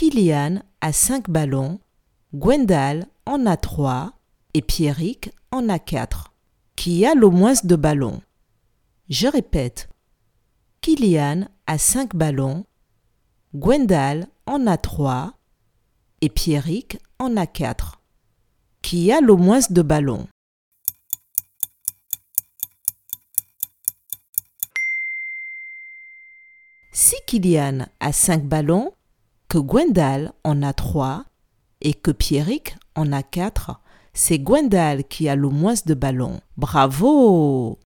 Kylian a 5 ballons, Gwendal en a 3 et Pierrick en a 4. Qui a le moins de ballons? Je répète. Kylian a 5 ballons, Gwendal en a 3 et Pierrick en a 4. Qui a le moins de ballons? Si Kylian a 5 ballons, que Gwendal en a 3 et que Pierrick en a 4, c'est Gwendal qui a le moins de ballons. Bravo